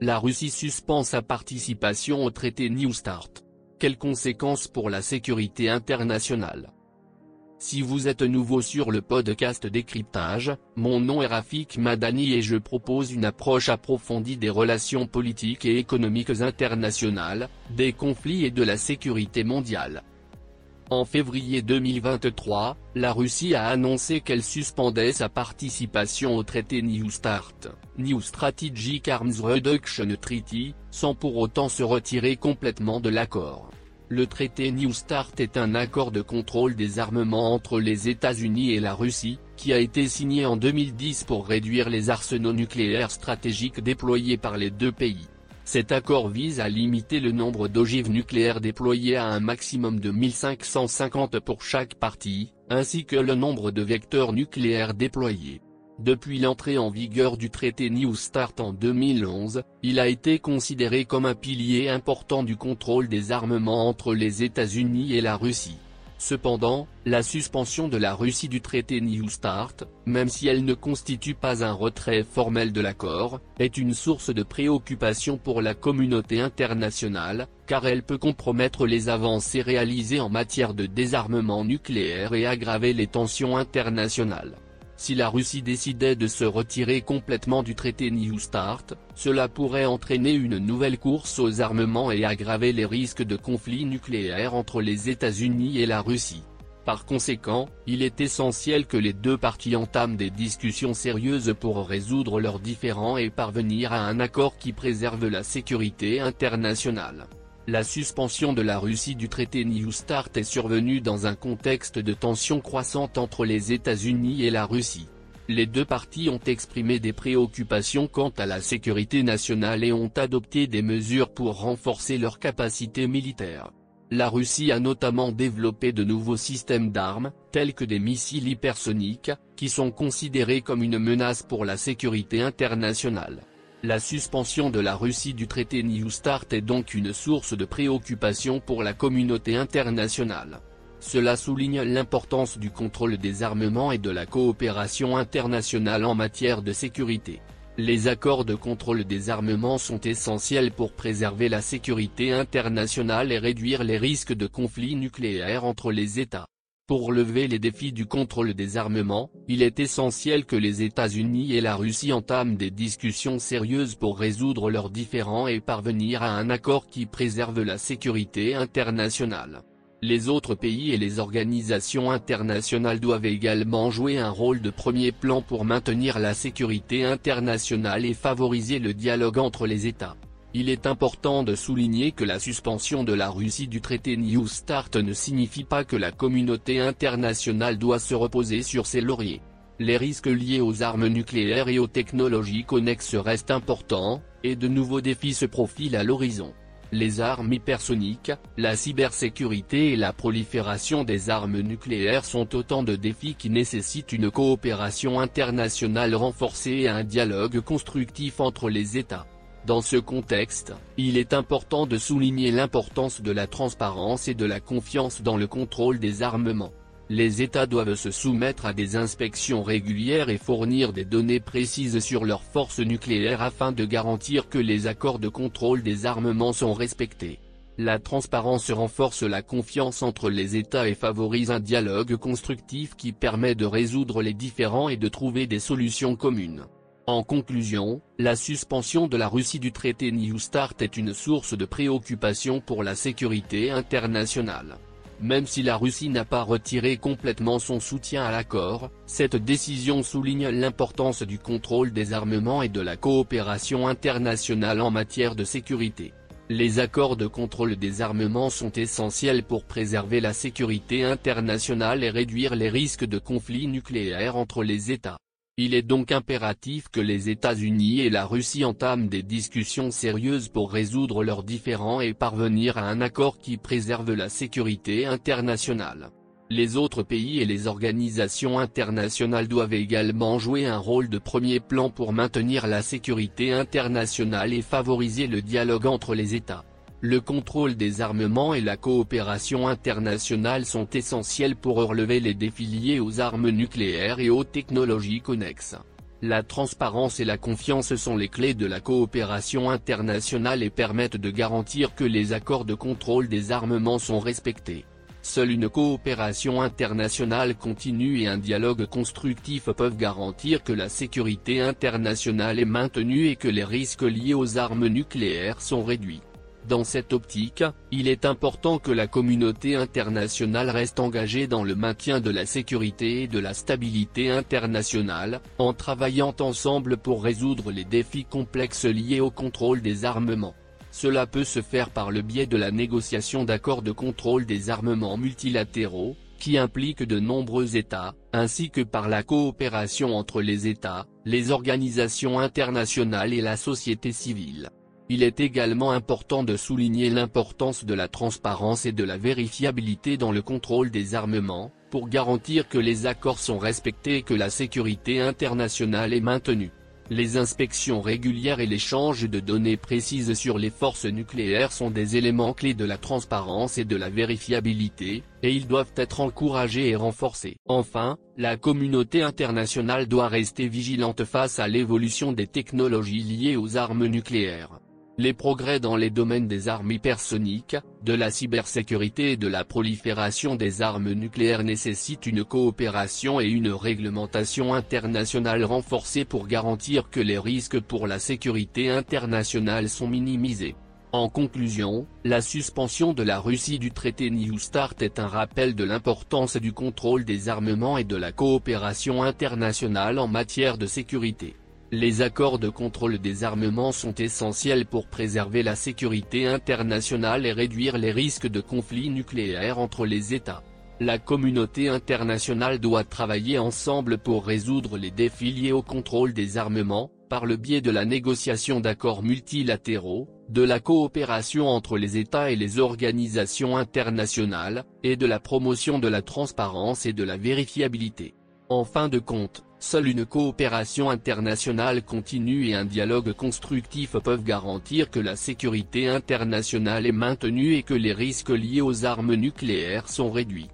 La Russie suspend sa participation au traité New Start. Quelles conséquences pour la sécurité internationale? Si vous êtes nouveau sur le podcast Décryptage, mon nom est Rafik Madani et je propose une approche approfondie des relations politiques et économiques internationales, des conflits et de la sécurité mondiale. En février 2023, la Russie a annoncé qu'elle suspendait sa participation au traité New Start, New Strategic Arms Reduction Treaty, sans pour autant se retirer complètement de l'accord. Le traité New Start est un accord de contrôle des armements entre les États-Unis et la Russie, qui a été signé en 2010 pour réduire les arsenaux nucléaires stratégiques déployés par les deux pays. Cet accord vise à limiter le nombre d'ogives nucléaires déployées à un maximum de 1550 pour chaque partie, ainsi que le nombre de vecteurs nucléaires déployés. Depuis l'entrée en vigueur du traité New Start en 2011, il a été considéré comme un pilier important du contrôle des armements entre les États-Unis et la Russie. Cependant, la suspension de la Russie du traité New Start, même si elle ne constitue pas un retrait formel de l'accord, est une source de préoccupation pour la communauté internationale, car elle peut compromettre les avancées réalisées en matière de désarmement nucléaire et aggraver les tensions internationales. Si la Russie décidait de se retirer complètement du traité New Start, cela pourrait entraîner une nouvelle course aux armements et aggraver les risques de conflits nucléaires entre les États-Unis et la Russie. Par conséquent, il est essentiel que les deux parties entament des discussions sérieuses pour résoudre leurs différends et parvenir à un accord qui préserve la sécurité internationale. La suspension de la Russie du traité New Start est survenue dans un contexte de tensions croissantes entre les États-Unis et la Russie. Les deux parties ont exprimé des préoccupations quant à la sécurité nationale et ont adopté des mesures pour renforcer leurs capacités militaires. La Russie a notamment développé de nouveaux systèmes d'armes, tels que des missiles hypersoniques, qui sont considérés comme une menace pour la sécurité internationale. La suspension de la Russie du traité New Start est donc une source de préoccupation pour la communauté internationale. Cela souligne l'importance du contrôle des armements et de la coopération internationale en matière de sécurité. Les accords de contrôle des armements sont essentiels pour préserver la sécurité internationale et réduire les risques de conflits nucléaires entre les États. Pour lever les défis du contrôle des armements, il est essentiel que les États-Unis et la Russie entament des discussions sérieuses pour résoudre leurs différends et parvenir à un accord qui préserve la sécurité internationale. Les autres pays et les organisations internationales doivent également jouer un rôle de premier plan pour maintenir la sécurité internationale et favoriser le dialogue entre les États. Il est important de souligner que la suspension de la Russie du traité New Start ne signifie pas que la communauté internationale doit se reposer sur ses lauriers. Les risques liés aux armes nucléaires et aux technologies connexes restent importants, et de nouveaux défis se profilent à l'horizon. Les armes hypersoniques, la cybersécurité et la prolifération des armes nucléaires sont autant de défis qui nécessitent une coopération internationale renforcée et un dialogue constructif entre les États. Dans ce contexte, il est important de souligner l'importance de la transparence et de la confiance dans le contrôle des armements. Les États doivent se soumettre à des inspections régulières et fournir des données précises sur leurs forces nucléaires afin de garantir que les accords de contrôle des armements sont respectés. La transparence renforce la confiance entre les États et favorise un dialogue constructif qui permet de résoudre les différends et de trouver des solutions communes. En conclusion, la suspension de la Russie du traité New Start est une source de préoccupation pour la sécurité internationale. Même si la Russie n'a pas retiré complètement son soutien à l'accord, cette décision souligne l'importance du contrôle des armements et de la coopération internationale en matière de sécurité. Les accords de contrôle des armements sont essentiels pour préserver la sécurité internationale et réduire les risques de conflits nucléaires entre les États. Il est donc impératif que les États-Unis et la Russie entament des discussions sérieuses pour résoudre leurs différends et parvenir à un accord qui préserve la sécurité internationale. Les autres pays et les organisations internationales doivent également jouer un rôle de premier plan pour maintenir la sécurité internationale et favoriser le dialogue entre les États. Le contrôle des armements et la coopération internationale sont essentiels pour relever les défis liés aux armes nucléaires et aux technologies connexes. La transparence et la confiance sont les clés de la coopération internationale et permettent de garantir que les accords de contrôle des armements sont respectés. Seule une coopération internationale continue et un dialogue constructif peuvent garantir que la sécurité internationale est maintenue et que les risques liés aux armes nucléaires sont réduits. Dans cette optique, il est important que la communauté internationale reste engagée dans le maintien de la sécurité et de la stabilité internationale, en travaillant ensemble pour résoudre les défis complexes liés au contrôle des armements. Cela peut se faire par le biais de la négociation d'accords de contrôle des armements multilatéraux, qui impliquent de nombreux États, ainsi que par la coopération entre les États, les organisations internationales et la société civile. Il est également important de souligner l'importance de la transparence et de la vérifiabilité dans le contrôle des armements, pour garantir que les accords sont respectés et que la sécurité internationale est maintenue. Les inspections régulières et l'échange de données précises sur les forces nucléaires sont des éléments clés de la transparence et de la vérifiabilité, et ils doivent être encouragés et renforcés. Enfin, la communauté internationale doit rester vigilante face à l'évolution des technologies liées aux armes nucléaires. Les progrès dans les domaines des armes hypersoniques, de la cybersécurité et de la prolifération des armes nucléaires nécessitent une coopération et une réglementation internationale renforcée pour garantir que les risques pour la sécurité internationale sont minimisés. En conclusion, la suspension de la Russie du traité New START est un rappel de l'importance du contrôle des armements et de la coopération internationale en matière de sécurité. Les accords de contrôle des armements sont essentiels pour préserver la sécurité internationale et réduire les risques de conflits nucléaires entre les États. La communauté internationale doit travailler ensemble pour résoudre les défis liés au contrôle des armements, par le biais de la négociation d'accords multilatéraux, de la coopération entre les États et les organisations internationales, et de la promotion de la transparence et de la vérifiabilité. En fin de compte, Seule une coopération internationale continue et un dialogue constructif peuvent garantir que la sécurité internationale est maintenue et que les risques liés aux armes nucléaires sont réduits.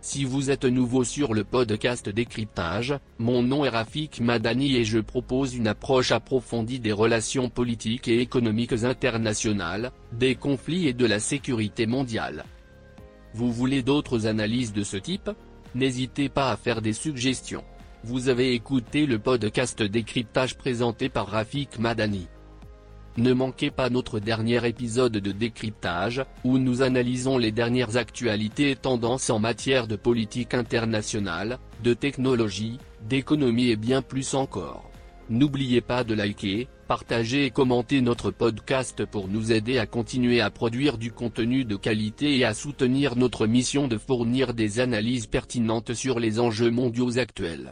Si vous êtes nouveau sur le podcast Décryptage, mon nom est Rafik Madani et je propose une approche approfondie des relations politiques et économiques internationales, des conflits et de la sécurité mondiale. Vous voulez d'autres analyses de ce type? N'hésitez pas à faire des suggestions. Vous avez écouté le podcast décryptage présenté par Rafik Madani. Ne manquez pas notre dernier épisode de décryptage, où nous analysons les dernières actualités et tendances en matière de politique internationale, de technologie, d'économie et bien plus encore. N'oubliez pas de liker, partager et commenter notre podcast pour nous aider à continuer à produire du contenu de qualité et à soutenir notre mission de fournir des analyses pertinentes sur les enjeux mondiaux actuels.